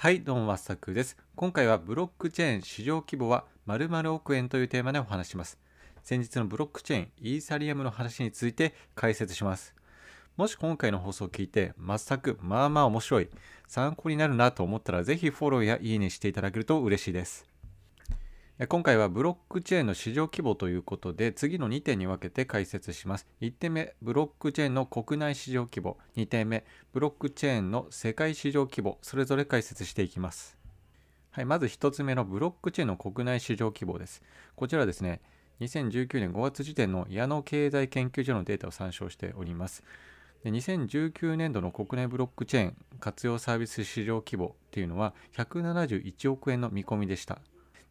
はい、どうも、まさくです。今回はブロックチェーン市場規模は〇〇億円というテーマでお話します。先日のブロックチェーン、イーサリアムの話について解説します。もし今回の放送を聞いて、全くまあまあ面白い、参考になるなと思ったら、ぜひフォローやいいねしていただけると嬉しいです。今回はブロックチェーンの市場規模ということで次の2点に分けて解説します。1点目ブロックチェーンの国内市場規模。2点目ブロックチェーンの世界市場規模。それぞれ解説していきます。はいまず1つ目のブロックチェーンの国内市場規模です。こちらですね2019年5月時点の矢野経済研究所のデータを参照しております。で2019年度の国内ブロックチェーン活用サービス市場規模っていうのは171億円の見込みでした。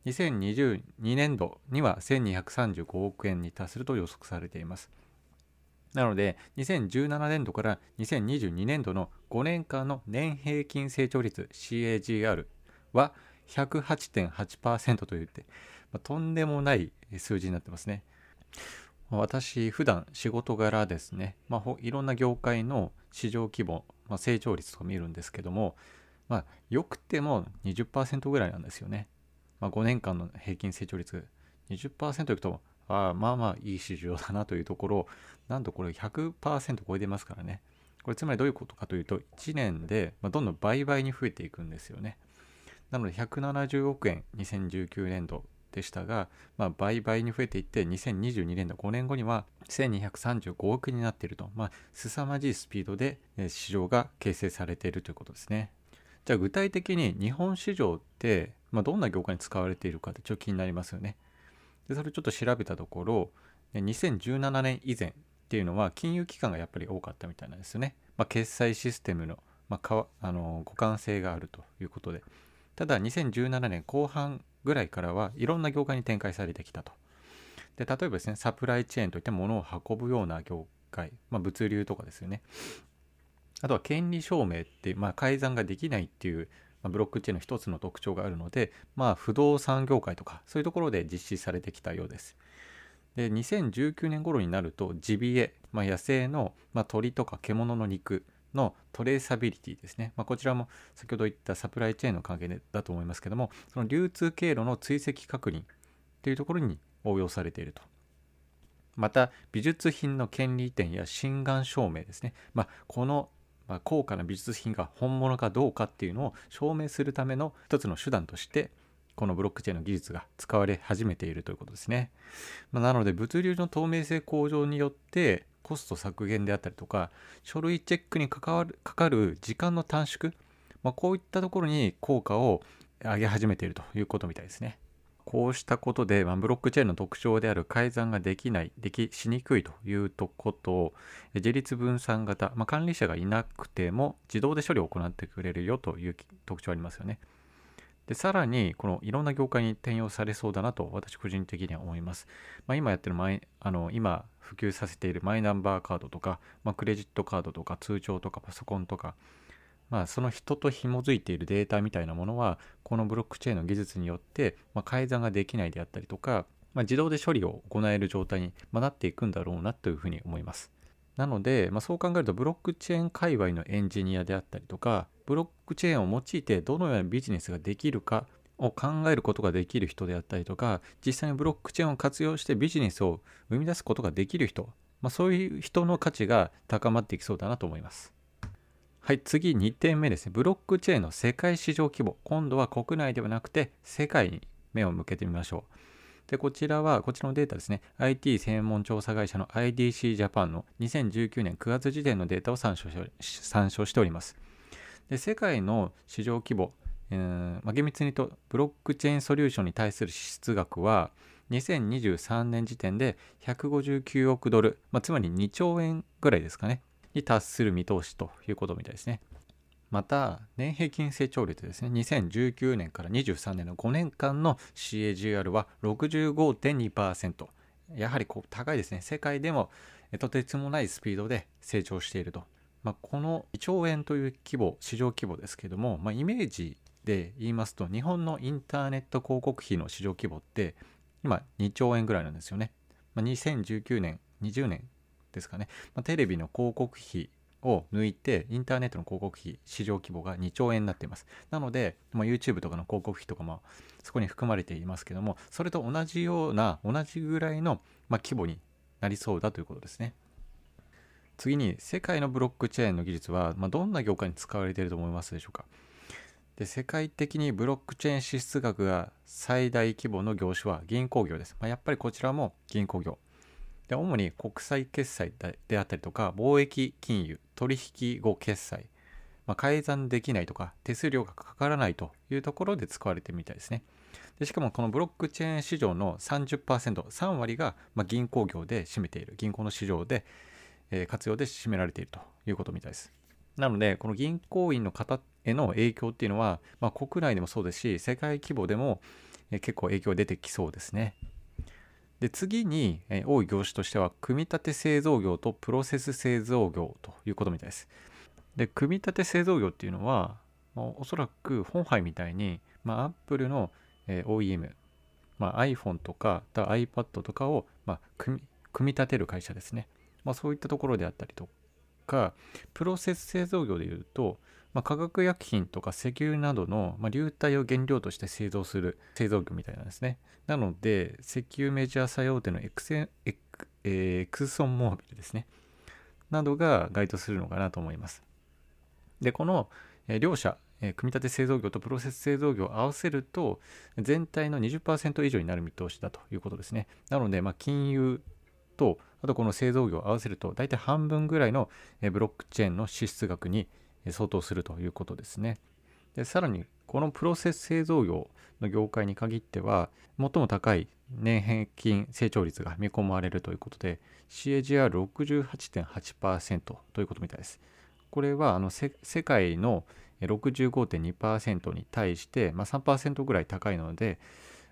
2022年度には1235億円に達すると予測されています。なので、2017年度から2022年度の5年間の年平均成長率 CAGR は108.8%といって、まあ、とんでもない数字になってますね。私、普段仕事柄ですね、まあ、いろんな業界の市場規模、まあ、成長率とか見るんですけども、まあ、よくても20%ぐらいなんですよね。まあ、5年間の平均成長率20%いくとあまあまあいい市場だなというところをなんとこれ100%超えてますからね。これつまりどういうことかというと1年でどんどん倍々に増えていくんですよね。なので170億円2019年度でしたが、まあ、倍々に増えていって2022年度5年後には1235億になっていると、まあ、凄まじいスピードで市場が形成されているということですね。じゃあ具体的に日本市場ってまあ、どんな業界に使われているかってちょっと気になりますよね。でそれちょっと調べたところ2017年以前っていうのは金融機関がやっぱり多かったみたいなんですよね。まあ、決済システムの,、まあ、かあの互換性があるということでただ2017年後半ぐらいからはいろんな業界に展開されてきたと。で例えばですねサプライチェーンといって物を運ぶような業界、まあ、物流とかですよね。あとは権利証明って、まあ、改ざんができないっていうブロックチェーンの一つの特徴があるので、まあ、不動産業界とかそういうところで実施されてきたようです。で2019年頃になるとジビエ、まあ、野生の、まあ、鳥とか獣の肉のトレーサビリティですね、まあ、こちらも先ほど言ったサプライチェーンの関係だと思いますけどもその流通経路の追跡確認というところに応用されていると。また美術品の権利移転や心眼証明ですね、まあ、このまあ、高価な美術品が本物かどうかっていうのを証明するための一つの手段としてこのブロックチェーンの技術が使われ始めているということですね。まあ、なので物流の透明性向上によってコスト削減であったりとか書類チェックに関わるかかる時間の短縮、まあ、こういったところに効果を上げ始めているということみたいですね。こうしたことで、まあ、ブロックチェーンの特徴である改ざんができない、できしにくいというとことを、自立分散型、まあ、管理者がいなくても自動で処理を行ってくれるよという特徴ありますよね。でさらに、このいろんな業界に転用されそうだなと私個人的には思います。まあ、今やってるマイあの今普及させているマイナンバーカードとか、まあ、クレジットカードとか通帳とかパソコンとか、まあ、その人と紐づいているデータみたいなものはこのブロックチェーンの技術によって、まあ、改ざんができないであったりとか、まあ、自動で処理を行える状態にまなっていくんだろうなというふうに思います。なので、まあ、そう考えるとブロックチェーン界隈のエンジニアであったりとかブロックチェーンを用いてどのようなビジネスができるかを考えることができる人であったりとか実際にブロックチェーンを活用してビジネスを生み出すことができる人、まあ、そういう人の価値が高まっていきそうだなと思います。はい、次2点目ですね。ブロックチェーンの世界市場規模。今度は国内ではなくて世界に目を向けてみましょう。で、こちらは、こちらのデータですね。IT 専門調査会社の IDC ジャパンの2019年9月時点のデータを参照参照しております。で、世界の市場規模、えーまあ、厳密に言うと、ブロックチェーンソリューションに対する支出額は、2023年時点で159億ドル、まあ、つまり2兆円ぐらいですかね。に達する見通しということみたいですね。また、年平均成長率ですね、2019年から23年の5年間の CAGR は65.2%。やはりこう高いですね。世界でもとてつもないスピードで成長していると。まあ、この1兆円という規模、市場規模ですけども、まあ、イメージで言いますと、日本のインターネット広告費の市場規模って今2兆円ぐらいなんですよね。まあ、2019年、20年ですかね、まあ、テレビの広告費を抜いてインターネットの広告費市場規模が2兆円になっています。なので、まあ、YouTube とかの広告費とかもそこに含まれていますけどもそれと同じような同じぐらいの、まあ、規模になりそうだということですね。次に世界のブロックチェーンの技術は、まあ、どんな業界に使われていると思いますでしょうか。で世界的にブロックチェーン支出額が最大規模の業種は銀行業です、まあ、やっぱりこちらも銀行業。で主に国際決済であったりとか貿易金融取引後決済、まあ、改ざんできないとか手数料がかからないというところで使われてるみたいですね。でしかもこのブロックチェーン市場の 30%3 割がま銀行業で占めている銀行の市場で、えー、活用で占められているということみたいです。なのでこの銀行員の方への影響っていうのは、まあ、国内でもそうですし世界規模でも、結構影響出てきそうですね。で次に、え、多い業種としては組み立て製造業とプロセス製造業ということみたいです。で組み立て製造業っていうのは、まあ、おそらく本杯みたいに、まあ、Apple の、え、OEM、まあ、iPhone とか iPad とかを、まあ、組み立てる会社ですね、まあ、そういったところであったりとかプロセス製造業でいうと、まあ、化学薬品とか石油などの、まあ、流体を原料として製造する製造業みたいなんですね。なので、石油メジャー最大手のエクセエク、えー、エクソンモービルですね。などが該当するのかなと思います。で、この、えー、両者、えー、組み立て製造業とプロセス製造業を合わせると、全体の20%以上になる見通しだということですね。なので、まあ、金融と、あとこの製造業を合わせると、大体半分ぐらいのブロックチェーンの支出額に相当するということですね。でさらに、このプロセス製造業の業界に限っては、最も高い年平均成長率が見込まれるということで、CAGR68.8% ということみたいです。これはあの世界の65.2%に対して、まあ、3%ぐらい高いので、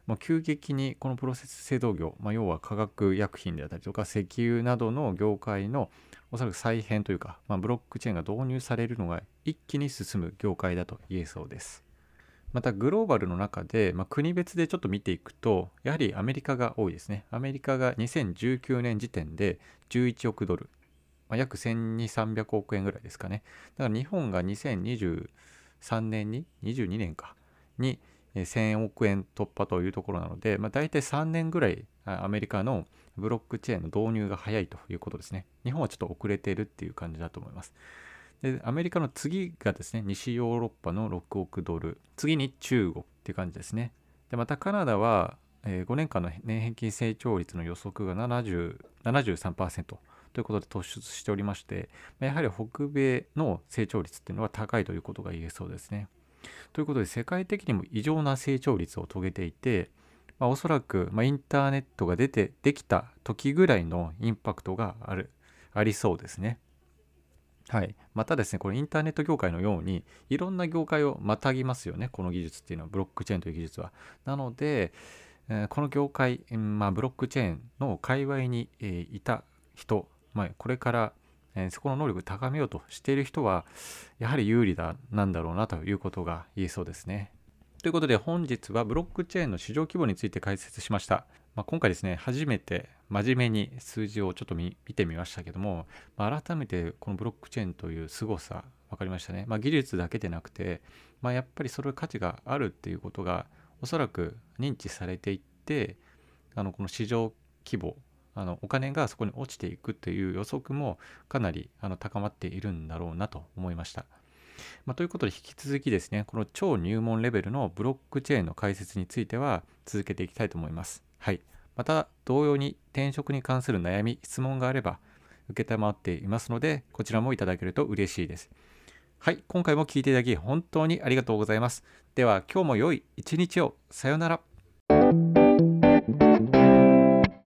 まあ、急激にこのプロセス製造業、まあ、要は化学薬品であったりとか石油などの業界のおそらく再編というか、まあ、ブロックチェーンが導入されるのが一気に進む業界だと言えそうです。またグローバルの中で、まあ、国別でちょっと見ていくとやはりアメリカが多いですね。アメリカが2019年時点で11億ドル、まあ、約12300億円ぐらいですかね。だから日本が2023年に22年かに1000億円突破というところなので、まあ、大体3年ぐらいアメリカのブロックチェーンの導入が早いということですね。日本はちょっと遅れているっていう感じだと思います。で、アメリカの次がですね、西ヨーロッパの6億ドル、次に中国っていう感じですね。で、またカナダは、え5年間の年平均成長率の予測が70 73%ということで突出しておりまして、やはり北米の成長率っていうのは高いということが言えそうですね。ということで世界的にも異常な成長率を遂げていて、まあ、おそらく、ま、インターネットが出てできた時ぐらいのインパクトがあるありそうですね。はい、またですね、これインターネット業界のようにいろんな業界をまたぎますよね、この技術っていうのは、ブロックチェーンという技術は。なので、え、この業界、まあ、ブロックチェーンの界隈に、え、いた人、まあ、これからえ、そこの能力を高めようとしている人は、やはり有利だなんだろうなということが言えそうですね。ということで本日はブロックチェーンの市場規模について解説しました。まあ、今回ですね、初めて真面目に数字をちょっと見てみましたけども、まあ、改めてこのブロックチェーンという凄さ分かりましたね。まあ、技術だけでなくて、まあ、やっぱりそれ価値があるっていうことがおそらく認知されていってあのこの市場規模あのお金がそこに落ちていくという予測もかなりあの高まっているんだろうなと思いました。まあ、ということで引き続きですねこの超入門レベルのブロックチェーンの解説については続けていきたいと思います。はい、また同様に転職に関する悩み質問があれば承っていますのでこちらもいただけると嬉しいです。はい、今回も聴いていただき本当にありがとうございます。では今日も良い一日を。さようなら。